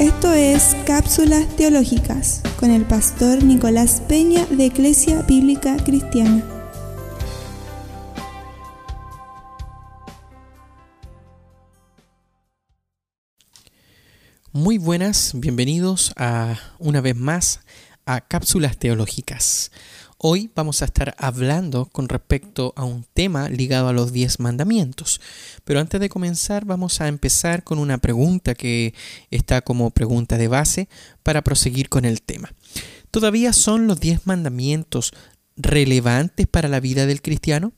Esto es Cápsulas Teológicas con el pastor Nicolás Peña de Iglesia Bíblica Cristiana. Muy buenas, bienvenidos a una vez más a Cápsulas Teológicas. Hoy vamos a estar hablando con respecto a un tema ligado a los diez mandamientos. Pero antes de comenzar vamos a empezar con una pregunta que está como pregunta de base para proseguir con el tema. ¿Todavía son los diez mandamientos relevantes para la vida del cristiano?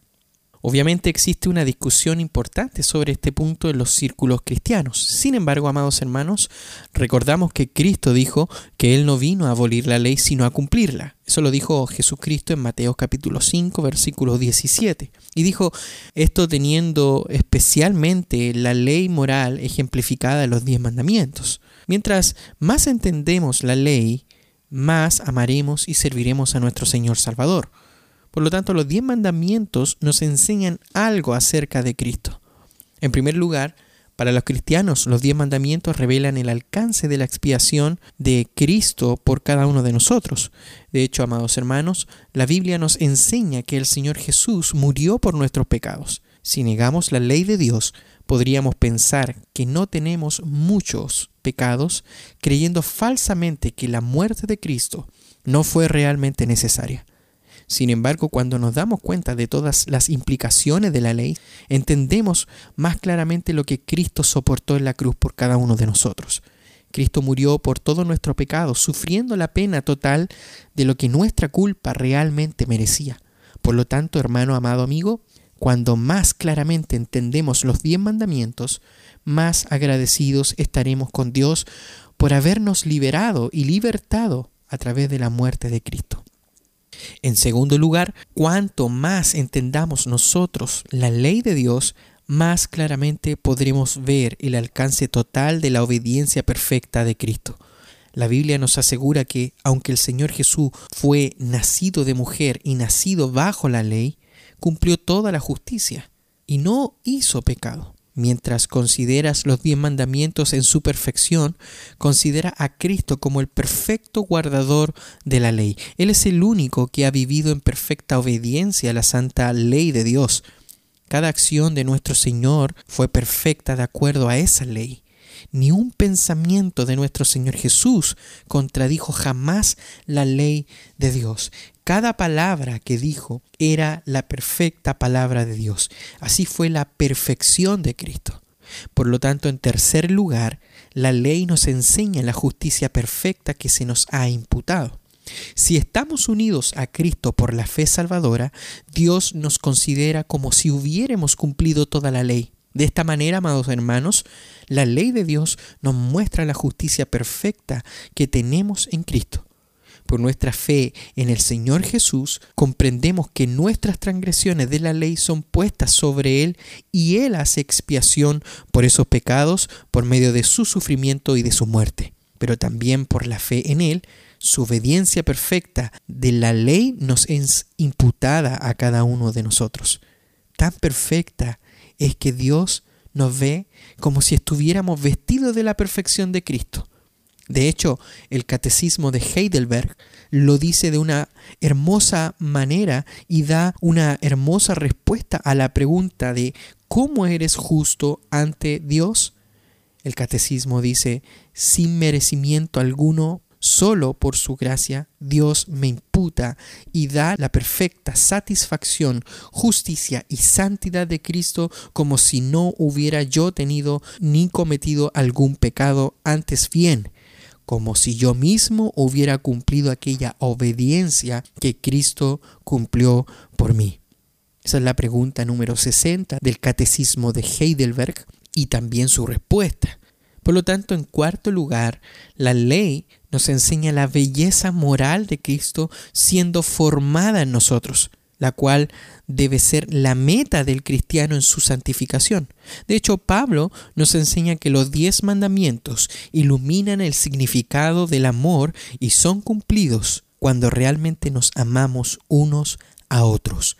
Obviamente existe una discusión importante sobre este punto en los círculos cristianos. Sin embargo, amados hermanos, recordamos que Cristo dijo que Él no vino a abolir la ley, sino a cumplirla. Eso lo dijo Jesucristo en Mateo capítulo 5, versículo 17. Y dijo esto teniendo especialmente la ley moral ejemplificada en los diez mandamientos. Mientras más entendemos la ley, más amaremos y serviremos a nuestro Señor Salvador. Por lo tanto, los diez mandamientos nos enseñan algo acerca de Cristo. En primer lugar, para los cristianos, los diez mandamientos revelan el alcance de la expiación de Cristo por cada uno de nosotros. De hecho, amados hermanos, la Biblia nos enseña que el Señor Jesús murió por nuestros pecados. Si negamos la ley de Dios, podríamos pensar que no tenemos muchos pecados, creyendo falsamente que la muerte de Cristo no fue realmente necesaria. Sin embargo, cuando nos damos cuenta de todas las implicaciones de la ley, entendemos más claramente lo que Cristo soportó en la cruz por cada uno de nosotros. Cristo murió por todo nuestro pecado, sufriendo la pena total de lo que nuestra culpa realmente merecía. Por lo tanto, hermano amado amigo, cuando más claramente entendemos los diez mandamientos, más agradecidos estaremos con Dios por habernos liberado y libertado a través de la muerte de Cristo. En segundo lugar, cuanto más entendamos nosotros la ley de Dios, más claramente podremos ver el alcance total de la obediencia perfecta de Cristo. La Biblia nos asegura que, aunque el Señor Jesús fue nacido de mujer y nacido bajo la ley, cumplió toda la justicia y no hizo pecado. Mientras consideras los diez mandamientos en su perfección, considera a Cristo como el perfecto guardador de la ley. Él es el único que ha vivido en perfecta obediencia a la santa ley de Dios. Cada acción de nuestro Señor fue perfecta de acuerdo a esa ley. Ni un pensamiento de nuestro Señor Jesús contradijo jamás la ley de Dios. Cada palabra que dijo era la perfecta palabra de Dios. Así fue la perfección de Cristo. Por lo tanto, en tercer lugar, la ley nos enseña la justicia perfecta que se nos ha imputado. Si estamos unidos a Cristo por la fe salvadora, Dios nos considera como si hubiéramos cumplido toda la ley. De esta manera, amados hermanos, la ley de Dios nos muestra la justicia perfecta que tenemos en Cristo. Por nuestra fe en el Señor Jesús, comprendemos que nuestras transgresiones de la ley son puestas sobre Él y Él hace expiación por esos pecados por medio de su sufrimiento y de su muerte. Pero también por la fe en Él, su obediencia perfecta de la ley nos es imputada a cada uno de nosotros. Tan perfecta es que Dios nos ve como si estuviéramos vestidos de la perfección de Cristo de hecho, el catecismo de Heidelberg lo dice de una hermosa manera y da una hermosa respuesta a la pregunta de ¿cómo eres justo ante Dios? El catecismo dice, sin merecimiento alguno, solo por su gracia, Dios me imputa y da la perfecta satisfacción, justicia y santidad de Cristo como si no hubiera yo tenido ni cometido algún pecado, antes bien como si yo mismo hubiera cumplido aquella obediencia que Cristo cumplió por mí. Esa es la pregunta número 60 del Catecismo de Heidelberg y también su respuesta. Por lo tanto, en cuarto lugar, la ley nos enseña la belleza moral de Cristo siendo formada en nosotros la cual debe ser la meta del cristiano en su santificación. De hecho, Pablo nos enseña que los diez mandamientos iluminan el significado del amor y son cumplidos cuando realmente nos amamos unos a otros.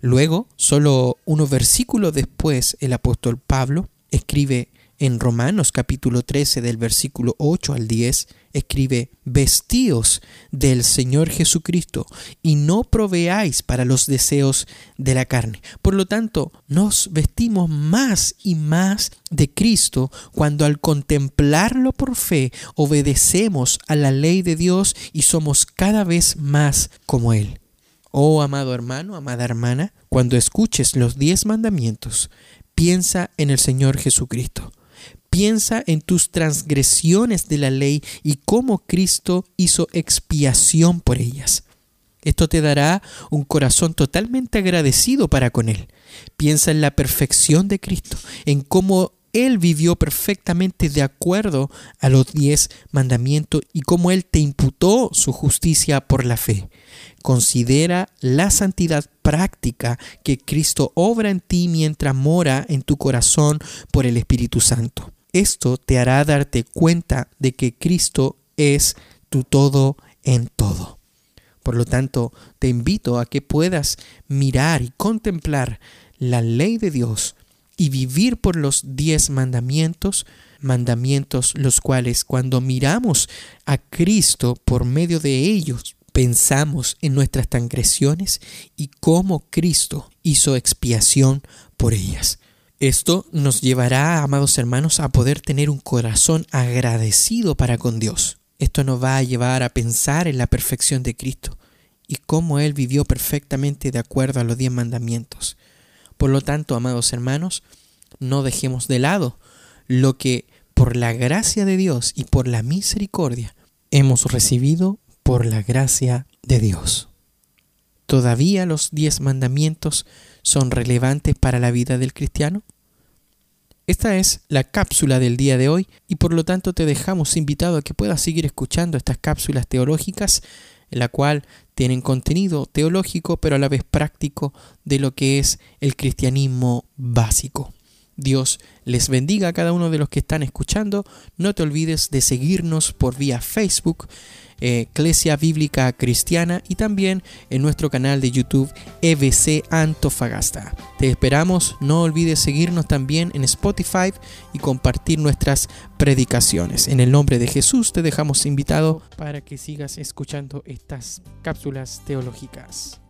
Luego, solo unos versículos después, el apóstol Pablo escribe En Romanos capítulo 13 del versículo 8 al 10 escribe, vestíos del Señor Jesucristo y no proveáis para los deseos de la carne. Por lo tanto, nos vestimos más y más de Cristo cuando al contemplarlo por fe obedecemos a la ley de Dios y somos cada vez más como Él. Oh amado hermano, amada hermana, cuando escuches los diez mandamientos, piensa en el Señor Jesucristo. Piensa en tus transgresiones de la ley y cómo Cristo hizo expiación por ellas. Esto te dará un corazón totalmente agradecido para con Él. Piensa en la perfección de Cristo, en cómo Él vivió perfectamente de acuerdo a los diez mandamientos y cómo Él te imputó su justicia por la fe. Considera la santidad práctica que Cristo obra en ti mientras mora en tu corazón por el Espíritu Santo. Esto te hará darte cuenta de que Cristo es tu todo en todo. Por lo tanto, te invito a que puedas mirar y contemplar la ley de Dios y vivir por los diez mandamientos, mandamientos los cuales cuando miramos a Cristo por medio de ellos, pensamos en nuestras transgresiones y cómo Cristo hizo expiación por ellas. Esto nos llevará, amados hermanos, a poder tener un corazón agradecido para con Dios. Esto nos va a llevar a pensar en la perfección de Cristo y cómo Él vivió perfectamente de acuerdo a los diez mandamientos. Por lo tanto, amados hermanos, no dejemos de lado lo que por la gracia de Dios y por la misericordia hemos recibido por la gracia de Dios. ¿Todavía los diez mandamientos son relevantes para la vida del cristiano? Esta es la cápsula del día de hoy y por lo tanto te dejamos invitado a que puedas seguir escuchando estas cápsulas teológicas en la cual tienen contenido teológico pero a la vez práctico de lo que es el cristianismo básico. Dios les bendiga a cada uno de los que están escuchando. No te olvides de seguirnos por vía Facebook Eclesia Bíblica Cristiana y también en nuestro canal de YouTube EBC Antofagasta. Te esperamos, no olvides seguirnos también en Spotify y compartir nuestras predicaciones. En el nombre de Jesús te dejamos invitado para que sigas escuchando estas cápsulas teológicas.